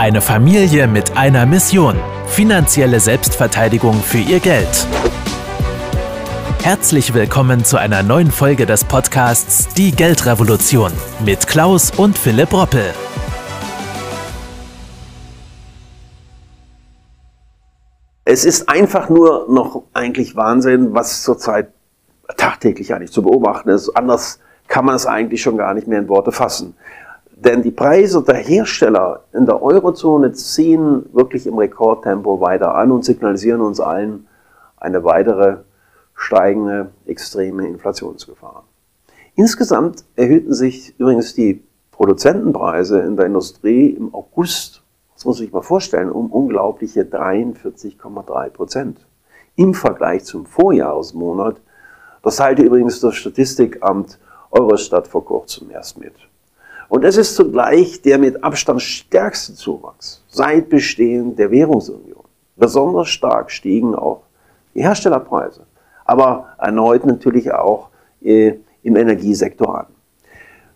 Eine Familie mit einer Mission. Finanzielle Selbstverteidigung für ihr Geld. Herzlich willkommen zu einer neuen Folge des Podcasts Die Geldrevolution mit Klaus und Philipp Roppel. Es ist einfach nur noch eigentlich Wahnsinn, was zurzeit tagtäglich eigentlich zu beobachten ist. Anders kann man es eigentlich schon gar nicht mehr in Worte fassen. Denn die Preise der Hersteller in der Eurozone ziehen wirklich im Rekordtempo weiter an und signalisieren uns allen eine weitere steigende extreme Inflationsgefahr. Insgesamt erhöhten sich übrigens die Produzentenpreise in der Industrie im August, das muss sich mal vorstellen, um unglaubliche 43,3 Prozent im Vergleich zum Vorjahresmonat. Das teilte übrigens das Statistikamt Eurostat vor kurzem erst mit. Und es ist zugleich der mit Abstand stärkste Zuwachs seit Bestehen der Währungsunion. Besonders stark stiegen auch die Herstellerpreise, aber erneut natürlich auch äh, im Energiesektor an.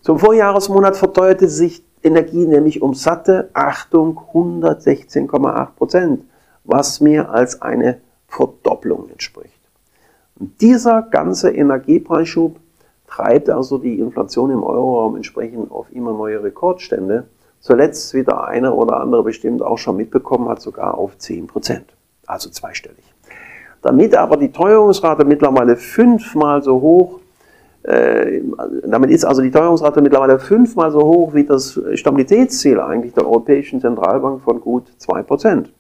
Zum Vorjahresmonat verteuerte sich Energie nämlich um satte, Achtung, 116,8 Prozent, was mehr als eine Verdopplung entspricht. Und dieser ganze Energiepreisschub treibt also die Inflation im Euroraum entsprechend auf immer neue Rekordstände. Zuletzt, wie der eine oder andere bestimmt auch schon mitbekommen hat, sogar auf 10 Prozent, also zweistellig. Damit aber die Teuerungsrate mittlerweile fünfmal so hoch, äh, damit ist also die Teuerungsrate mittlerweile fünfmal so hoch wie das Stabilitätsziel eigentlich der Europäischen Zentralbank von gut 2 Prozent.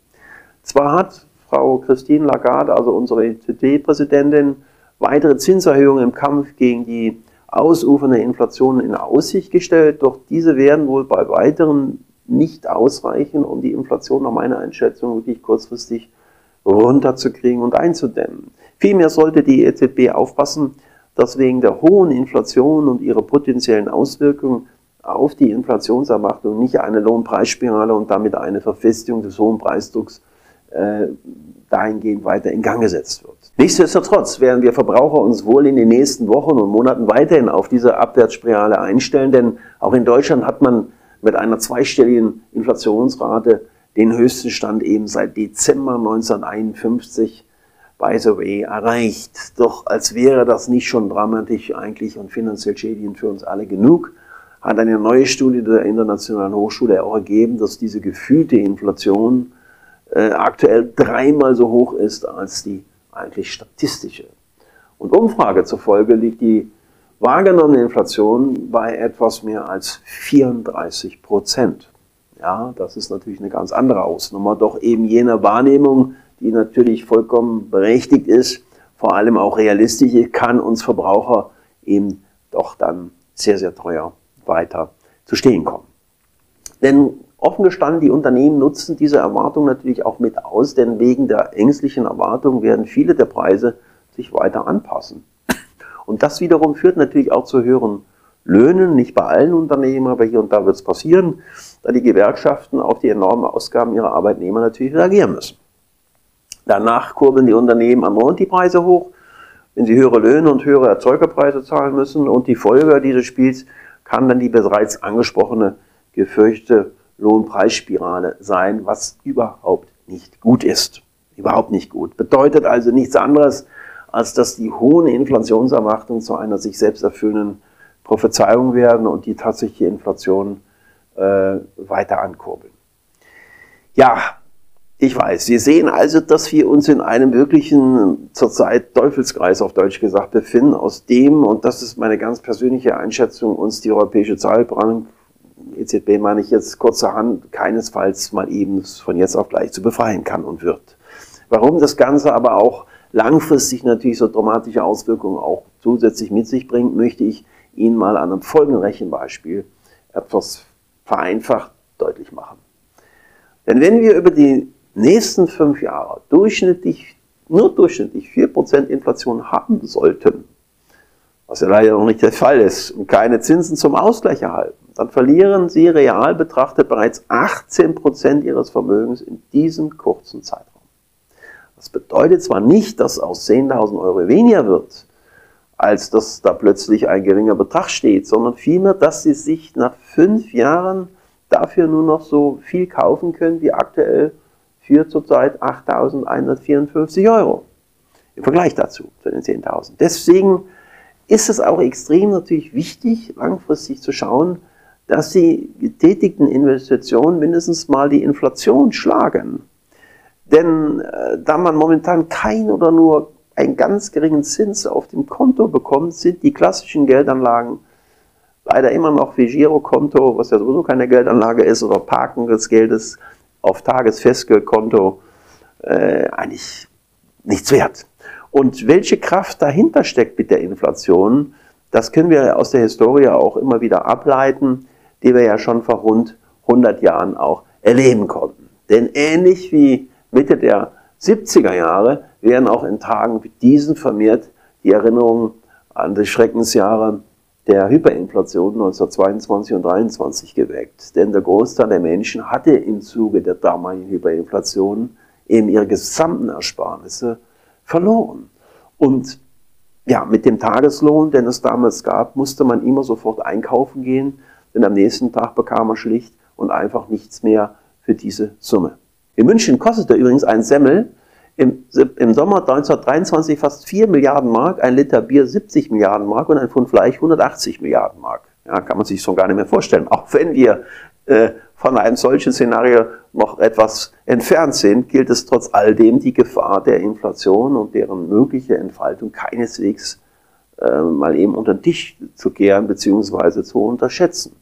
Zwar hat Frau Christine Lagarde, also unsere EZB-Präsidentin, weitere Zinserhöhungen im Kampf gegen die ausufernde Inflation in Aussicht gestellt, doch diese werden wohl bei weiteren nicht ausreichen, um die Inflation nach meiner Einschätzung wirklich kurzfristig runterzukriegen und einzudämmen. Vielmehr sollte die EZB aufpassen, dass wegen der hohen Inflation und ihrer potenziellen Auswirkungen auf die Inflationserwartung nicht eine Lohnpreisspirale und damit eine Verfestigung des hohen Preisdrucks äh, dahingehend weiter in Gang gesetzt wird. Nichtsdestotrotz werden wir Verbraucher uns wohl in den nächsten Wochen und Monaten weiterhin auf diese Abwärtsspirale einstellen, denn auch in Deutschland hat man mit einer zweistelligen Inflationsrate den höchsten Stand eben seit Dezember 1951 by the way erreicht. Doch als wäre das nicht schon dramatisch eigentlich und finanziell schädigend für uns alle genug, hat eine neue Studie der Internationalen Hochschule auch ergeben, dass diese gefühlte Inflation äh, aktuell dreimal so hoch ist als die eigentlich statistische. Und Umfrage zufolge liegt die wahrgenommene Inflation bei etwas mehr als 34 Prozent. Ja, das ist natürlich eine ganz andere Ausnummer, doch eben jene Wahrnehmung, die natürlich vollkommen berechtigt ist, vor allem auch realistisch, kann uns Verbraucher eben doch dann sehr, sehr teuer weiter zu stehen kommen. Denn Offen gestanden, die Unternehmen nutzen diese Erwartung natürlich auch mit aus, denn wegen der ängstlichen Erwartung werden viele der Preise sich weiter anpassen. Und das wiederum führt natürlich auch zu höheren Löhnen, nicht bei allen Unternehmen, aber hier und da wird es passieren, da die Gewerkschaften auf die enormen Ausgaben ihrer Arbeitnehmer natürlich reagieren müssen. Danach kurbeln die Unternehmen erneut die Preise hoch, wenn sie höhere Löhne und höhere Erzeugerpreise zahlen müssen. Und die Folge dieses Spiels kann dann die bereits angesprochene gefürchtete Lohnpreisspirale sein, was überhaupt nicht gut ist. Überhaupt nicht gut. Bedeutet also nichts anderes, als dass die hohen Inflationserwartungen zu einer sich selbst erfüllenden Prophezeiung werden und die tatsächliche Inflation äh, weiter ankurbeln. Ja, ich weiß, Sie sehen also, dass wir uns in einem wirklichen, zurzeit Teufelskreis auf Deutsch gesagt, befinden, aus dem, und das ist meine ganz persönliche Einschätzung, uns die Europäische Zahlbank EZB meine ich jetzt kurzerhand keinesfalls mal eben von jetzt auf gleich zu befreien kann und wird. Warum das Ganze aber auch langfristig natürlich so dramatische Auswirkungen auch zusätzlich mit sich bringt, möchte ich Ihnen mal an einem folgenden Rechenbeispiel etwas vereinfacht deutlich machen. Denn wenn wir über die nächsten fünf Jahre durchschnittlich, nur durchschnittlich 4% Inflation haben sollten, was ja leider noch nicht der Fall ist, und keine Zinsen zum Ausgleich erhalten, dann verlieren sie real betrachtet bereits 18 Prozent ihres Vermögens in diesem kurzen Zeitraum. Das bedeutet zwar nicht, dass aus 10.000 Euro weniger wird, als dass da plötzlich ein geringer Betrag steht, sondern vielmehr, dass sie sich nach fünf Jahren dafür nur noch so viel kaufen können wie aktuell für zurzeit 8.154 Euro. Im Vergleich dazu, zu den 10.000. Deswegen ist es auch extrem natürlich wichtig, langfristig zu schauen, dass die getätigten Investitionen mindestens mal die Inflation schlagen. Denn äh, da man momentan kein oder nur einen ganz geringen Zins auf dem Konto bekommt, sind die klassischen Geldanlagen leider immer noch wie Girokonto, was ja sowieso keine Geldanlage ist, oder Parken des Geldes auf Tagesfestgeldkonto äh, eigentlich nichts wert. Und welche Kraft dahinter steckt mit der Inflation, das können wir aus der Historie auch immer wieder ableiten, die wir ja schon vor rund 100 Jahren auch erleben konnten. Denn ähnlich wie Mitte der 70er Jahre werden auch in Tagen wie diesen vermehrt die Erinnerungen an die Schreckensjahre der Hyperinflation 1922 und 1923 geweckt. Denn der Großteil der Menschen hatte im Zuge der damaligen Hyperinflation eben ihre gesamten Ersparnisse verloren. Und ja, mit dem Tageslohn, den es damals gab, musste man immer sofort einkaufen gehen, denn am nächsten Tag bekam man schlicht und einfach nichts mehr für diese Summe. In München kostete übrigens ein Semmel im, im Sommer 1923 fast 4 Milliarden Mark, ein Liter Bier 70 Milliarden Mark und ein Pfund Fleisch 180 Milliarden Mark. Ja, kann man sich schon gar nicht mehr vorstellen. Auch wenn wir äh, von einem solchen Szenario noch etwas entfernt sind, gilt es trotz alledem die Gefahr der Inflation und deren mögliche Entfaltung keineswegs äh, mal eben unter den Tisch zu kehren bzw. zu unterschätzen.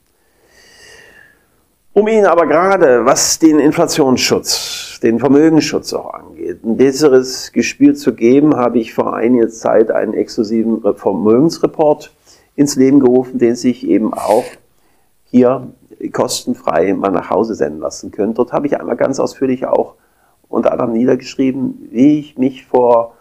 Um Ihnen aber gerade, was den Inflationsschutz, den Vermögensschutz auch angeht, ein besseres Gespür zu geben, habe ich vor einiger Zeit einen exklusiven Vermögensreport ins Leben gerufen, den sich eben auch hier kostenfrei mal nach Hause senden lassen können. Dort habe ich einmal ganz ausführlich auch unter anderem niedergeschrieben, wie ich mich vor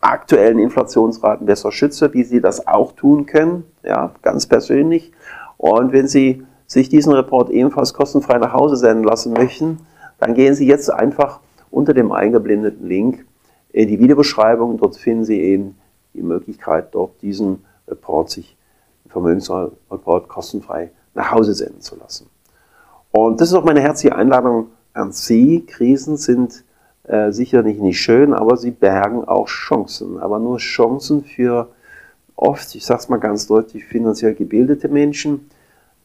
aktuellen Inflationsraten besser schütze, wie Sie das auch tun können, ja, ganz persönlich. Und wenn Sie sich diesen Report ebenfalls kostenfrei nach Hause senden lassen möchten, dann gehen Sie jetzt einfach unter dem eingeblendeten Link in die Videobeschreibung. Dort finden Sie eben die Möglichkeit, dort diesen Report sich, Vermögensreport kostenfrei nach Hause senden zu lassen. Und das ist auch meine herzliche Einladung an Sie. Krisen sind äh, sicherlich nicht schön, aber sie bergen auch Chancen. Aber nur Chancen für oft, ich sage es mal ganz deutlich, finanziell gebildete Menschen,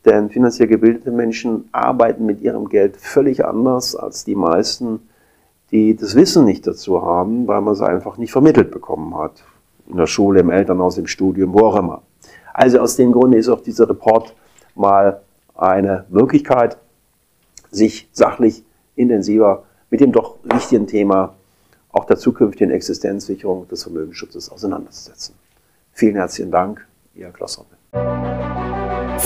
denn finanziell gebildete Menschen arbeiten mit ihrem Geld völlig anders als die meisten, die das Wissen nicht dazu haben, weil man es einfach nicht vermittelt bekommen hat. In der Schule, im Elternhaus, im Studium, wo auch immer. Also aus dem Grunde ist auch dieser Report mal eine Möglichkeit, sich sachlich intensiver mit dem doch wichtigen Thema auch der zukünftigen Existenzsicherung des Vermögensschutzes auseinanderzusetzen. Vielen herzlichen Dank, Ihr Klaus Hoppe.